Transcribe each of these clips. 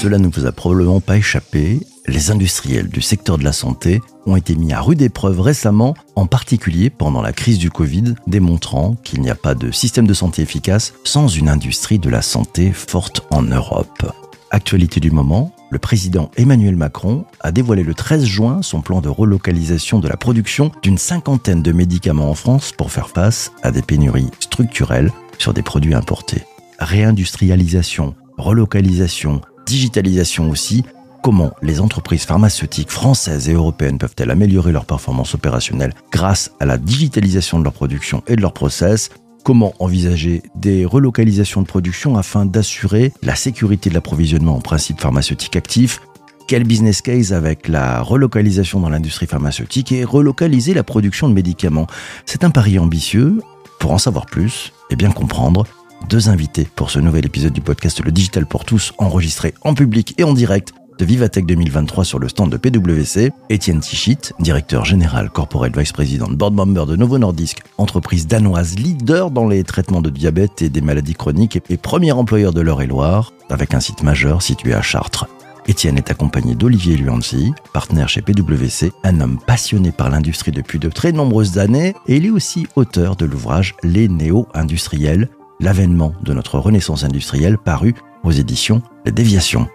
Cela ne vous a probablement pas échappé, les industriels du secteur de la santé ont été mis à rude épreuve récemment, en particulier pendant la crise du Covid, démontrant qu'il n'y a pas de système de santé efficace sans une industrie de la santé forte en Europe. Actualité du moment, le président Emmanuel Macron a dévoilé le 13 juin son plan de relocalisation de la production d'une cinquantaine de médicaments en France pour faire face à des pénuries structurelles sur des produits importés. Réindustrialisation, relocalisation, digitalisation aussi, comment les entreprises pharmaceutiques françaises et européennes peuvent-elles améliorer leur performance opérationnelle grâce à la digitalisation de leur production et de leur process? Comment envisager des relocalisations de production afin d'assurer la sécurité de l'approvisionnement en principe pharmaceutique actif? Quel business case avec la relocalisation dans l'industrie pharmaceutique et relocaliser la production de médicaments? C'est un pari ambitieux. Pour en savoir plus et bien comprendre, deux invités pour ce nouvel épisode du podcast Le Digital pour tous, enregistré en public et en direct de Vivatech 2023 sur le stand de PwC, Étienne Tichit, directeur général corporate vice président board member de Novo Nordisk, entreprise danoise leader dans les traitements de diabète et des maladies chroniques et premier employeur de l'Eure-et-Loire, avec un site majeur situé à Chartres. Étienne est accompagné d'Olivier Luanzi, partenaire chez PwC, un homme passionné par l'industrie depuis de très nombreuses années, et il est aussi auteur de l'ouvrage Les néo-industriels, l'avènement de notre renaissance industrielle paru aux éditions Les Déviations.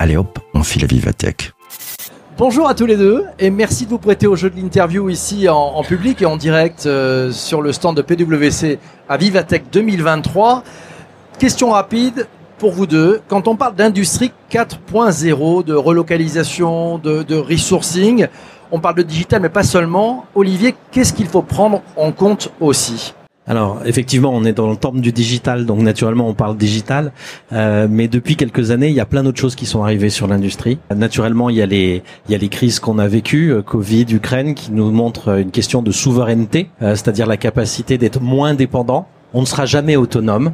Allez hop, on file à Vivatech. Bonjour à tous les deux et merci de vous prêter au jeu de l'interview ici en, public et en direct euh, sur le stand de PwC à Vivatech 2023. Question rapide pour vous deux. Quand on parle d'industrie 4.0, de relocalisation, de, de resourcing, on parle de digital mais pas seulement. Olivier, qu'est-ce qu'il faut prendre en compte aussi? Alors effectivement, on est dans le temps du digital, donc naturellement on parle digital. Euh, mais depuis quelques années, il y a plein d'autres choses qui sont arrivées sur l'industrie. Naturellement, il y a les crises qu'on a vécues, euh, Covid, Ukraine, qui nous montrent une question de souveraineté, euh, c'est-à-dire la capacité d'être moins dépendant. On ne sera jamais autonome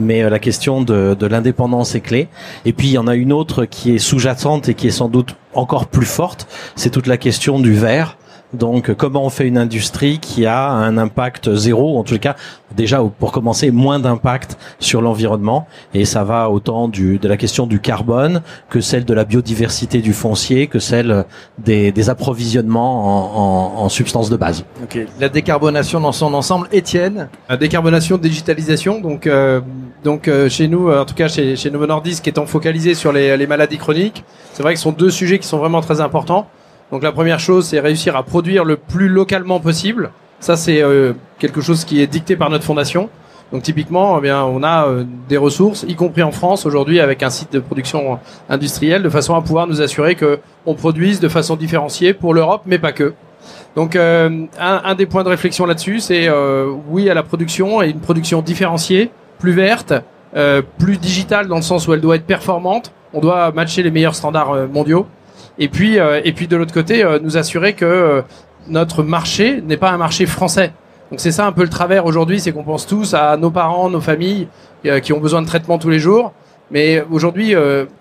mais la question de, de l'indépendance est clé. Et puis il y en a une autre qui est sous-jacente et qui est sans doute encore plus forte, c'est toute la question du verre. Donc, comment on fait une industrie qui a un impact zéro, en tout cas, déjà pour commencer, moins d'impact sur l'environnement? Et ça va autant du, de la question du carbone que celle de la biodiversité du foncier, que celle des, des approvisionnements en, en, en, substances de base. Ok. La décarbonation dans son ensemble, Étienne? La décarbonation, digitalisation. Donc, euh, donc euh, chez nous, en tout cas chez, chez Novo Nordisk, étant focalisé sur les, les maladies chroniques, c'est vrai que ce sont deux sujets qui sont vraiment très importants. Donc la première chose, c'est réussir à produire le plus localement possible. Ça, c'est euh, quelque chose qui est dicté par notre fondation. Donc typiquement, eh bien, on a euh, des ressources, y compris en France aujourd'hui, avec un site de production industrielle, de façon à pouvoir nous assurer que on produise de façon différenciée pour l'Europe, mais pas que. Donc euh, un, un, des points de réflexion là-dessus, c'est oui à la production et une production différenciée, plus verte, plus digitale dans le sens où elle doit être performante. On doit matcher les meilleurs standards mondiaux. Et puis, euh, et puis de l'autre côté, euh, nous assurer que euh, notre marché n'est pas un marché français. Donc c'est ça un peu le travers aujourd'hui, c'est qu'on pense tous à nos parents, nos familles qui ont besoin de traitement tous les jours. Mais aujourd'hui,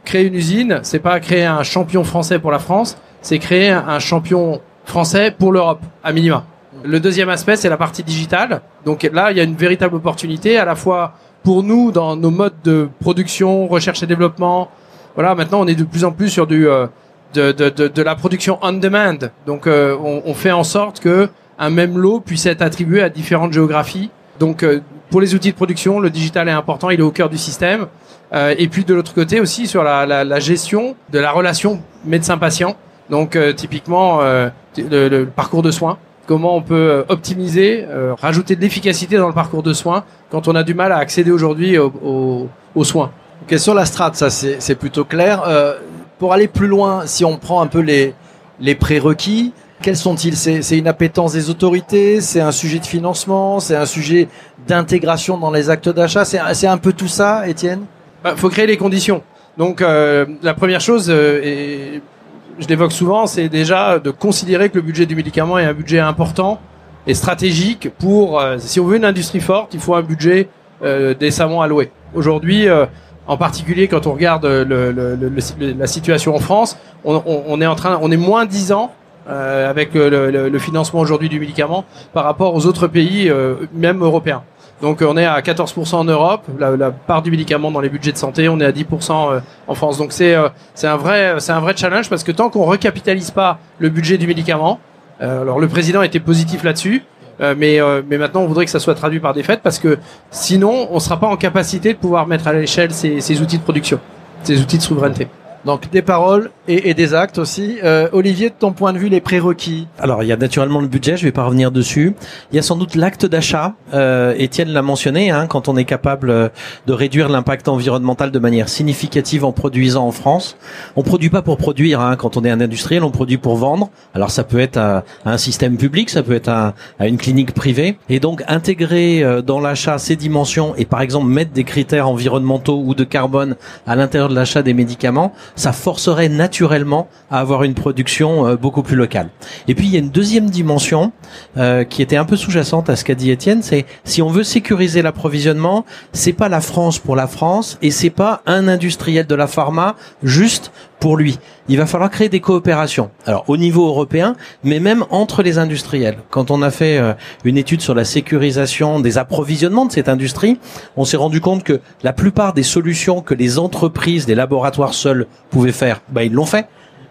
créer une usine, c'est pas créer un champion français pour la France, c'est créer un champion français pour l'Europe, à minima. Le deuxième aspect, c'est la partie digitale. Donc là, il y a une véritable opportunité à la fois pour nous dans nos modes de production, recherche et développement. Voilà, maintenant on est de plus en plus sur du de, de, de, de, la production on demand. Donc euh, on, on, fait en sorte que un même lot puisse être attribué à différentes géographies. Donc euh, pour les outils de production, le digital est important, il est au cœur du système. Euh, et puis de l'autre côté aussi sur la, la, la, gestion de la relation médecin-patient. Donc typiquement le, le, parcours de soins. Comment on peut optimiser, rajouter de l'efficacité dans le parcours de soins quand on a du mal à accéder aujourd'hui aux, aux, soins. Ok, sur la strate, ça c'est plutôt clair. Euh, pour aller plus loin, si on prend un peu les, les prérequis, quels sont-ils? C'est une appétence des autorités C'est un sujet de financement C'est un sujet d'intégration dans les actes d'achat C'est un peu tout ça, Étienne? Il bah, faut créer les conditions. Donc euh, la première chose, euh, et je l'évoque souvent, c'est déjà de considérer que le budget du médicament est un budget important et stratégique pour, euh, si on veut une industrie forte, il faut un budget euh, décemment alloué. Aujourd'hui, euh, en particulier quand on regarde le, la situation en France, on, est en train, on est moins 10 ans euh, avec le, financement aujourd'hui du médicament par rapport aux autres pays, euh, même européens. Donc on est à 14% en Europe, la, part du médicament dans les budgets de santé, on est à 10% en France. Donc c'est c'est un vrai c'est un vrai challenge parce que tant qu'on recapitalise pas le budget du médicament, alors le président était positif là-dessus, mais, mais maintenant, on voudrait que ça soit traduit par des faits parce que sinon, on ne sera pas en capacité de pouvoir mettre à l'échelle ces, ces outils de production, ces outils de souveraineté. Donc des paroles et, et des actes aussi. Euh, Olivier, de ton point de vue, les prérequis Alors il y a naturellement le budget, je vais pas revenir dessus. Il y a sans doute l'acte d'achat. Euh, Étienne l'a mentionné, hein, quand on est capable euh, de réduire l'impact environnemental de manière significative en produisant en France. On produit pas pour produire. Hein, quand on est un industriel, on produit pour vendre. Alors ça peut être à, un système public, ça peut être à, à, une clinique privée. Et donc intégrer euh, dans l'achat ces dimensions et par exemple mettre des critères environnementaux ou de carbone à l'intérieur de l'achat des médicaments ça forcerait naturellement à avoir une production euh, beaucoup plus locale. Et puis il y a une deuxième dimension euh, qui était un peu sous-jacente à ce qu'a dit Étienne, c'est si on veut sécuriser l'approvisionnement, c'est pas la France pour la France et c'est pas un industriel de la pharma juste pour lui. Il va falloir créer des coopérations. Alors au niveau européen, mais même entre les industriels. Quand on a fait euh, une étude sur la sécurisation des approvisionnements de cette industrie, on s'est rendu compte que la plupart des solutions que les entreprises, les laboratoires seuls pouvaient faire, bah ils l'ont fait.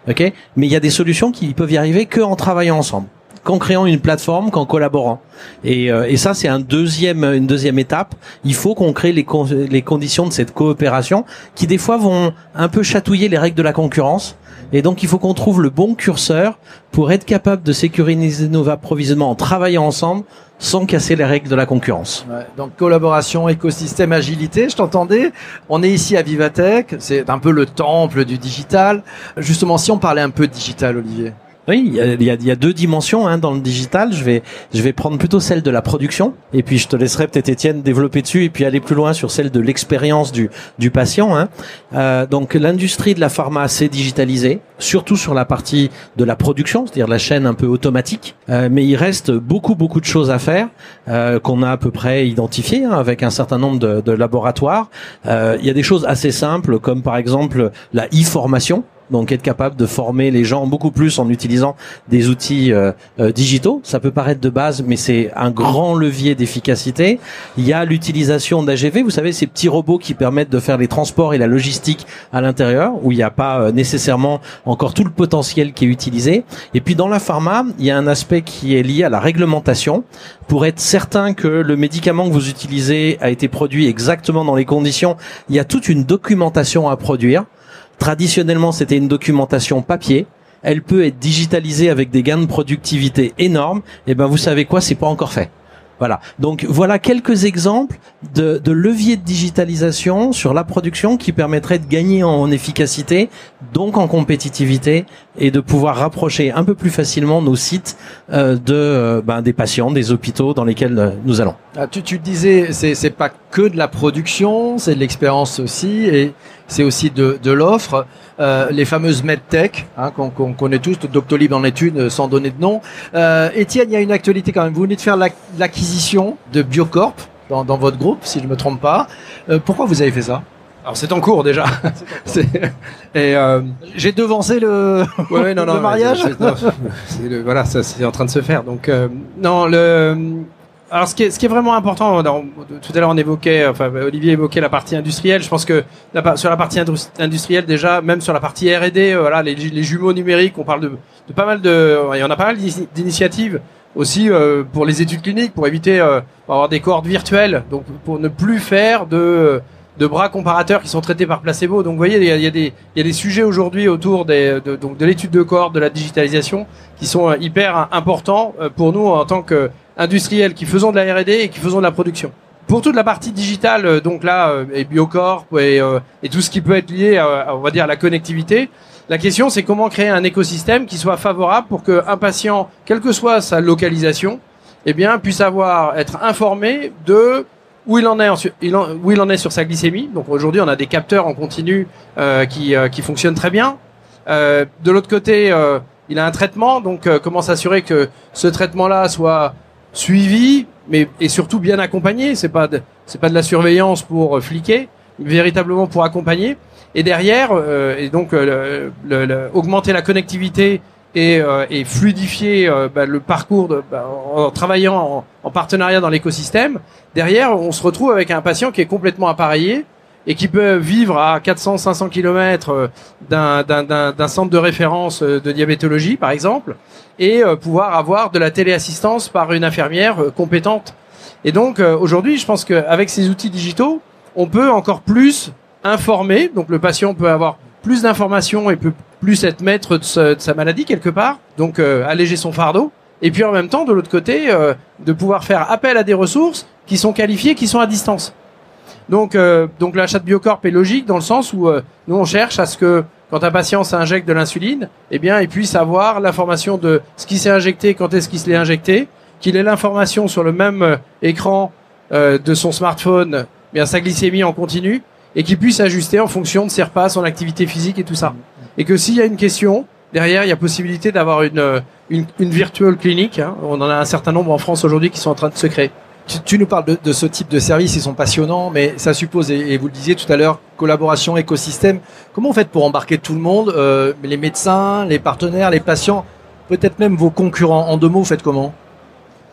OK? Mais il y a des solutions qui peuvent y arriver que en travaillant ensemble qu'en créant une plateforme, qu'en collaborant. Et, euh, et ça, c'est un deuxième, une deuxième étape. Il faut qu'on crée les, les conditions de cette coopération qui, des fois, vont un peu chatouiller les règles de la concurrence. Et donc, il faut qu'on trouve le bon curseur pour être capable de sécuriser nos approvisionnements en travaillant ensemble sans casser les règles de la concurrence. Ouais, donc collaboration, écosystème, agilité, je t'entendais. On est ici à Vivatech, c'est un peu le temple du digital. Justement, si on parlait un peu de digital, Olivier. Oui, il y a, y, y a, deux dimensions hein, dans le digital. Je vais, je vais prendre plutôt celle de la production, et puis je te laisserai peut-être Étienne développer dessus, et puis aller plus loin sur celle de l'expérience du, du patient. Hein. Euh, donc l'industrie de la pharma s'est digitalisée, surtout sur la partie de la production, c'est-à-dire la chaîne un peu automatique. Euh, mais il reste beaucoup, beaucoup de choses à faire euh, qu'on a à peu près identifiées hein, avec un certain nombre de, de laboratoires. Euh, il y a des choses assez simples, comme par exemple la e-formation donc être capable de former les gens beaucoup plus en utilisant des outils euh, euh, digitaux. Ça peut paraître de base, mais c'est un grand levier d'efficacité. Il y a l'utilisation d'AGV, vous savez, ces petits robots qui permettent de faire les transports et la logistique à l'intérieur, où il n'y a pas euh, nécessairement encore tout le potentiel qui est utilisé. Et puis dans la pharma, il y a un aspect qui est lié à la réglementation, pour être certain que le médicament que vous utilisez a été produit exactement dans les conditions. Il y a toute une documentation à produire Traditionnellement, c'était une documentation papier. Elle peut être digitalisée avec des gains de productivité énormes. Et eh ben, vous savez quoi, c'est pas encore fait. Voilà. Donc voilà quelques exemples de, de leviers de digitalisation sur la production qui permettraient de gagner en efficacité, donc en compétitivité, et de pouvoir rapprocher un peu plus facilement nos sites euh, de euh, ben, des patients, des hôpitaux dans lesquels euh, nous allons. Ah, tu, tu disais, c'est c'est pas que de la production, c'est de l'expérience aussi, et c'est aussi de, de l'offre. Euh, les fameuses medtech hein, qu'on connaît tous, Doctolib en est une sans donner de nom. Euh, Étienne, il y a une actualité quand même. Vous venez de faire l'acquisition de Biocorp dans, dans, votre groupe, si je ne me trompe pas. Euh, pourquoi vous avez fait ça? Alors c'est en cours déjà. et euh... j'ai devancé le, ouais, non, non, le mariage. le, voilà, ça c'est en train de se faire. Donc euh, non, le alors, ce qui est, ce qui est vraiment important, tout à l'heure on évoquait, enfin Olivier évoquait la partie industrielle. Je pense que sur la partie industrielle déjà, même sur la partie R&D, euh, voilà, les, les, jumeaux numériques, on parle de, de, pas mal de, il y en a pas mal d'initiatives aussi euh, pour les études cliniques, pour éviter euh, avoir des cohortes virtuelles, donc pour ne plus faire de de bras comparateurs qui sont traités par placebo. Donc vous voyez, il y a, des, il y a des sujets aujourd'hui autour des, de, donc de l'étude de cohorte, de la digitalisation, qui sont hyper importants pour nous en tant que industriels qui faisons de la R&D et qui faisons de la production. Pour toute la partie digitale, euh, donc là, euh, et Biocorp et, euh, et tout ce qui peut être lié, à, on va dire, à la connectivité, la question c'est comment créer un écosystème qui soit favorable pour qu'un patient, quelle que soit sa localisation, eh bien, puisse avoir être informé de où il en est, où il en est sur sa glycémie. Donc aujourd'hui, on a des capteurs en continu euh, qui, qui fonctionnent très bien. Euh, de l'autre côté, il a un traitement, donc comment s'assurer que ce traitement-là soit suivi, mais et surtout bien accompagné. C'est pas c'est pas de la surveillance pour euh, fliquer, véritablement pour accompagner. Et derrière, euh, et donc euh, augmenter la connectivité et, fluidifier bah, le parcours de, bah, en travaillant en partenariat dans l'écosystème, derrière, on se retrouve avec un patient qui est complètement appareillé et qui peut vivre à 400-500 km d'un, d'un, centre de référence euh, de diabétologie, par exemple, et euh, pouvoir avoir de la téléassistance par une infirmière euh, compétente. Et donc, aujourd'hui, je pense qu'avec ces outils digitaux, on peut encore plus informer. Donc, le patient peut avoir plus d'informations et peut plus être maître de, sa maladie quelque part, donc alléger son fardeau. Et puis en même temps, de l'autre côté, de pouvoir faire appel à des ressources qui sont qualifiées, qui sont à distance. Donc, euh, donc l'achat de Biocorp est logique dans le sens où euh, nous on cherche à ce que quand un patient s'injecte de l'insuline, eh bien, il puisse avoir l'information de ce qui s'est injecté, quand est-ce qu'il se l'est injecté, qu'il ait l'information sur le même euh, écran de son smartphone, bien sa glycémie en continu, et qu'il puisse ajuster en fonction de ses repas, son activité physique et tout ça. Et que s'il y a une question, derrière, il y a possibilité d'avoir une, une, une virtual clinique. Hein. On en a un certain nombre en France aujourd'hui qui sont en train de se créer. Tu, nous parles de, ce type de service, ils sont passionnants, mais ça suppose, et, vous le disiez tout à l'heure, collaboration, écosystème. Comment vous faites pour embarquer tout le monde, euh, les médecins, les partenaires, les patients, peut-être même vos concurrents? En deux mots, vous faites comment?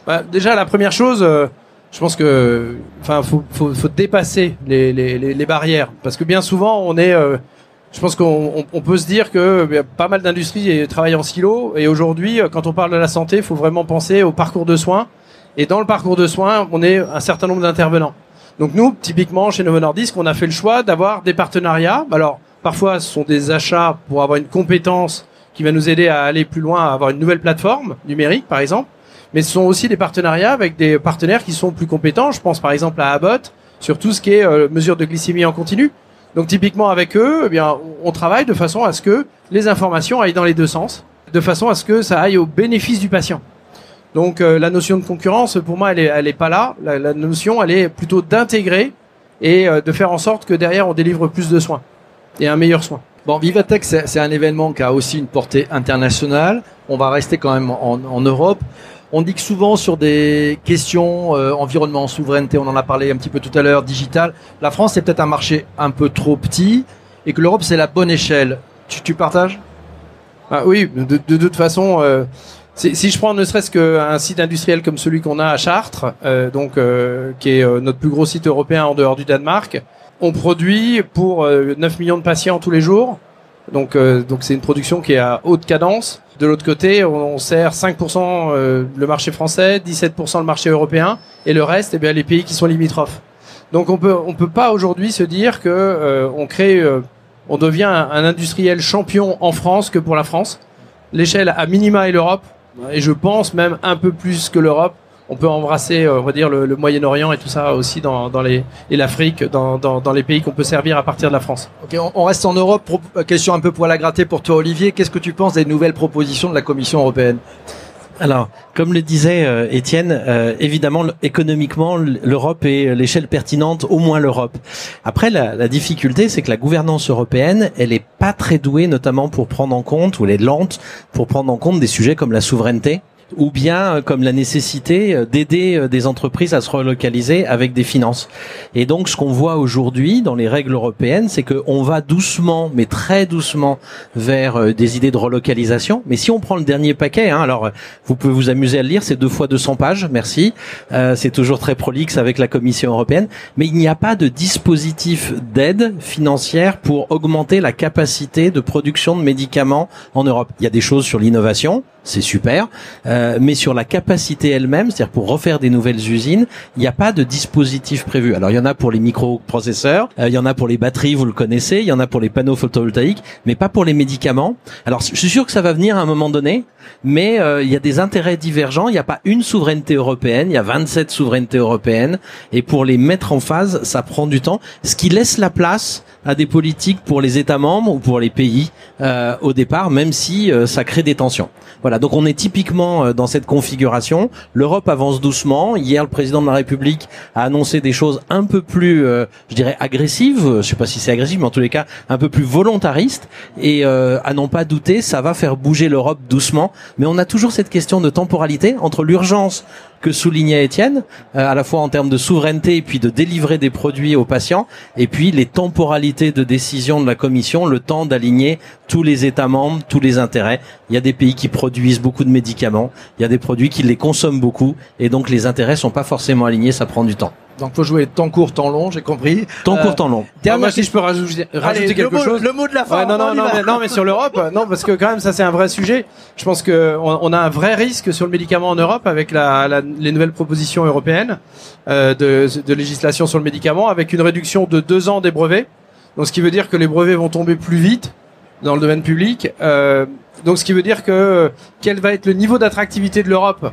Bah, Déjà, la première chose, euh, je pense que, enfin, faut, faut, faut dépasser les, les, les, barrières, parce que bien souvent, on est euh, je pense qu'on on peut se dire que a pas mal d'industries travaillent en silo. Et aujourd'hui, quand on parle de la santé, il faut vraiment penser au parcours de soins et dans le parcours de soins, on est un certain nombre d'intervenants. Donc nous, typiquement chez Novo Nordisk, on a fait le choix d'avoir des partenariats. Alors parfois, ce sont des achats pour avoir une compétence qui va nous aider à aller plus loin, à avoir une nouvelle plateforme numérique, par exemple. Mais ce sont aussi des partenariats avec des partenaires qui sont plus compétents. Je pense par exemple à Abbott sur tout ce qui est euh, mesure de glycémie en continu. Donc typiquement avec eux, eh bien, on travaille de façon à ce que les informations aillent dans les deux sens, de façon à ce que ça aille au bénéfice du patient. Donc euh, la notion de concurrence, pour moi, elle est, elle est pas là. La, notion, elle est plutôt d'intégrer et euh, de faire en sorte que derrière, on délivre plus de soins et un meilleur soin. Bon, Vivatech, c'est un événement qui a aussi une portée internationale. On va rester quand même en, en Europe. On dit que souvent sur des questions euh, environnement, souveraineté, on en a parlé un petit peu tout à l'heure, digital, la France c'est peut-être un marché un peu trop petit et que l'Europe c'est la bonne échelle. Tu, tu partages? Ah, Oui, de, de, toute façon, euh, si je prends ne serait-ce qu'un site industriel comme celui qu'on a à Chartres, euh, donc euh, qui est euh, notre plus gros site européen en dehors du Danemark, on produit pour 9 millions de patients tous les jours. Donc donc c'est une production qui est à haute cadence. De l'autre côté, on, sert 5% le marché français, 17% le marché européen et le reste eh bien les pays qui sont limitrophes. Donc on peut on peut pas aujourd'hui se dire que on crée on devient un, un industriel champion en France que pour la France. L'échelle à minima est l'Europe et je pense même un peu plus que l'Europe. On peut embrasser, euh, on va dire, le, Moyen-Orient et tout ça aussi dans, les et l'Afrique, dans, dans, dans, les pays qu'on peut servir à partir de la France. Ok, on, reste en Europe. Euh, question un peu poil à gratter pour toi, Olivier. Qu'est-ce que tu penses des nouvelles propositions de la Commission européenne? Alors, comme le disait euh, Étienne, euh, évidemment, économiquement, l'Europe est l'échelle pertinente, au moins l'Europe. Après, la, la difficulté, c'est que la gouvernance européenne, elle est pas très douée, notamment pour prendre en compte, ou elle est lente pour prendre en compte des sujets comme la souveraineté, ou bien euh, comme la nécessité euh, d'aider euh, des entreprises à se relocaliser avec des finances. Et donc ce qu'on voit aujourd'hui dans les règles européennes, c'est qu'on va doucement, mais très doucement, vers des idées de relocalisation. Mais si on prend le dernier paquet, hein, alors vous pouvez vous amuser à le lire, c'est deux fois 200 pages, merci. Euh, c'est toujours très prolixe avec la Commission européenne, mais il n'y a pas de dispositif d'aide financière pour augmenter la capacité de production de médicaments en Europe. Il y a des choses sur l'innovation, c'est super. Euh, mais sur la capacité elle-même, c'est-à-dire pour refaire des nouvelles usines, il n'y a pas de dispositif prévu. Alors il y en a pour les microprocesseurs, euh, il y en a pour les batteries, vous le connaissez, il y en a pour les panneaux photovoltaïques, mais pas pour les médicaments. Alors je suis sûr que ça va venir à un moment donné, mais euh, il y a des intérêts divergents. Il n'y a pas une souveraineté européenne, il y a 27 souverainetés européennes, et pour les mettre en phase, ça prend du temps, ce qui laisse la place à des politiques pour les États membres ou pour les pays euh, au départ, même si euh, ça crée des tensions. Voilà, donc on est typiquement euh, dans cette configuration. L'Europe avance doucement. Hier, le président de la République a annoncé des choses un peu plus, je dirais, agressives. Je sais pas si c'est agressif, mais en tous les cas, un peu plus volontaristes. Et à n'en pas douter, ça va faire bouger l'Europe doucement. Mais on a toujours cette question de temporalité entre l'urgence que soulignait Étienne, euh, à la fois en termes de souveraineté et puis de délivrer des produits aux patients, et puis les temporalités de décision de la Commission, le temps d'aligner tous les États membres, tous les intérêts. Il y a des pays qui produisent beaucoup de médicaments, il y a des produits qui les consomment beaucoup, et donc les intérêts sont pas forcément alignés, ça prend du temps. Donc faut jouer temps court, temps long, j'ai compris. Temps Euh, court, temps long. Ah, moi, si je peux rajouter, rajouter Allez, quelque le mot, chose. Le mot de la fin. Ouais, non, on non, non, mais, non, mais sur l'Europe, non, parce que quand même, ça c'est un vrai sujet. Je pense que on, on a un vrai risque sur le médicament en Europe avec la, la- les nouvelles propositions européennes euh, de, de législation sur le médicament, avec une réduction de deux ans des brevets. Donc, ce qui veut dire que les brevets vont tomber plus vite dans le domaine public. Euh, donc, ce qui veut dire que quel va être le niveau d'attractivité de l'Europe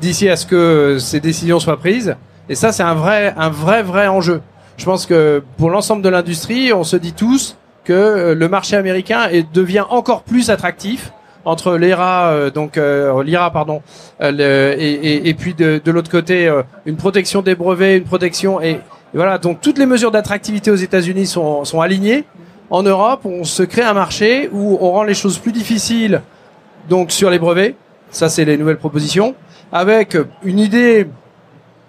d'ici à ce que ces décisions soient prises. Et ça, c'est un vrai, un vrai, vrai enjeu. Je pense que pour l'ensemble de l'industrie, on se dit tous que euh, le marché américain devient encore plus attractif entre l'ERA, euh, donc euh, l'IRA, pardon, et, puis de, de l'autre côté une protection des brevets, une protection et voilà. Donc toutes les mesures d'attractivité aux États-Unis sont, sont alignées. En Europe, on se crée un marché où on rend les choses plus difficiles. Donc sur les brevets, ça c'est les nouvelles propositions, avec une idée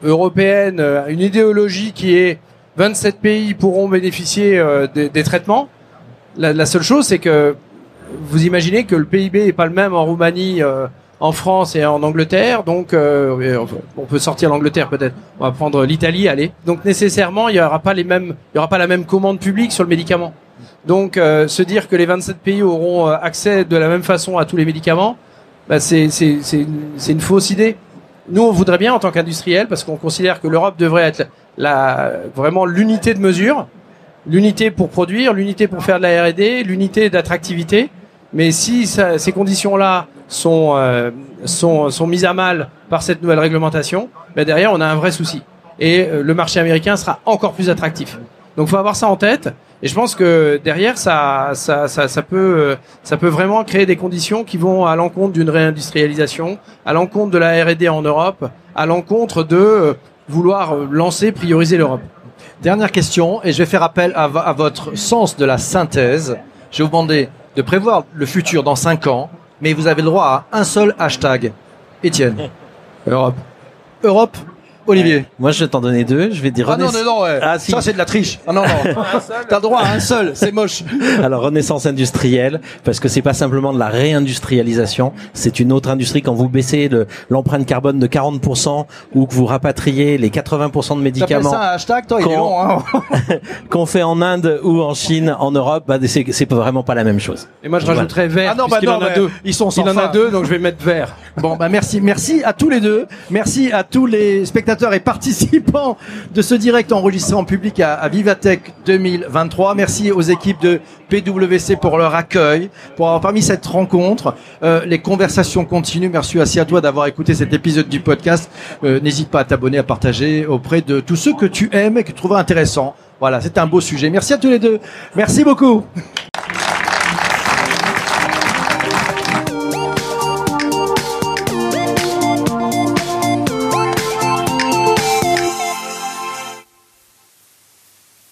européenne, euh, une idéologie qui est 27 pays pourront bénéficier euh, des, traitements. La, seule chose, c'est que vous imaginez que le PIB est pas le même en Roumanie, euh, en France et en Angleterre. Donc, on peut sortir l'Angleterre peut-être. On va prendre l'Italie, allez. Donc nécessairement, il y aura pas les mêmes, il y aura pas la même commande publique sur le médicament. Donc, se dire que les 27 pays auront accès de la même façon à tous les médicaments, bah, c'est une fausse idée. Nous, on voudrait bien en tant qu'industriel, parce qu'on considère que l'Europe devrait être la, vraiment l'unité de mesure, l'unité pour produire, l'unité pour faire de la R&D, l'unité d'attractivité. Mais si ces conditions-là sont, euh, sont, sont mises à mal par cette nouvelle réglementation, ben derrière, on a un vrai souci. Et euh, le marché américain sera encore plus attractif. Donc, faut avoir ça en tête. Et je pense que derrière, ça, ça, ça, ça peut, ça peut vraiment créer des conditions qui vont à l'encontre d'une réindustrialisation, à l'encontre de la R&D en Europe, à l'encontre de euh, vouloir euh, lancer, prioriser l'Europe. Dernière question, et je vais faire appel à votre sens de la synthèse. Je vais vous demander de prévoir le futur dans 5 ans, mais vous avez le droit à un seul hashtag. Étienne. Europe. Europe. Olivier. Moi, je vais t'en donner deux. Je vais dire Ah non, Renaissance- non, non, ouais. Ah, si. ça c'est de la triche. Ah non, non. T'as le droit à un seul, c'est moche. Alors renaissance industrielle, parce que c'est pas simplement de la réindustrialisation, c'est une autre industrie. Quand vous baissez le- l'empreinte carbone de 40% ou que vous rapatriez les 80% de médicaments ça un hashtag, toi, il est long, hein. qu'on fait en Inde ou en Chine, en Europe, bah, c'est vraiment pas la même chose. Et moi, je Voilà. rajouterais vert. Ah non, bah puisqu'il non, en a deux. ils sont sans Il en a deux, donc je vais mettre vert. Bon, bah merci, merci à tous les deux. Merci à tous les et participants de ce direct enregistré en public à, à Vivatech 2023. Merci aux équipes de PwC pour leur accueil, pour avoir permis cette rencontre. Euh, les conversations continuent. Merci aussi à toi d'avoir écouté cet épisode du podcast. Euh, N'hésite pas à t'abonner, à partager auprès de tous ceux que tu aimes et que tu trouves intéressants. Voilà, c'est un beau sujet. Merci à tous les deux. Merci beaucoup.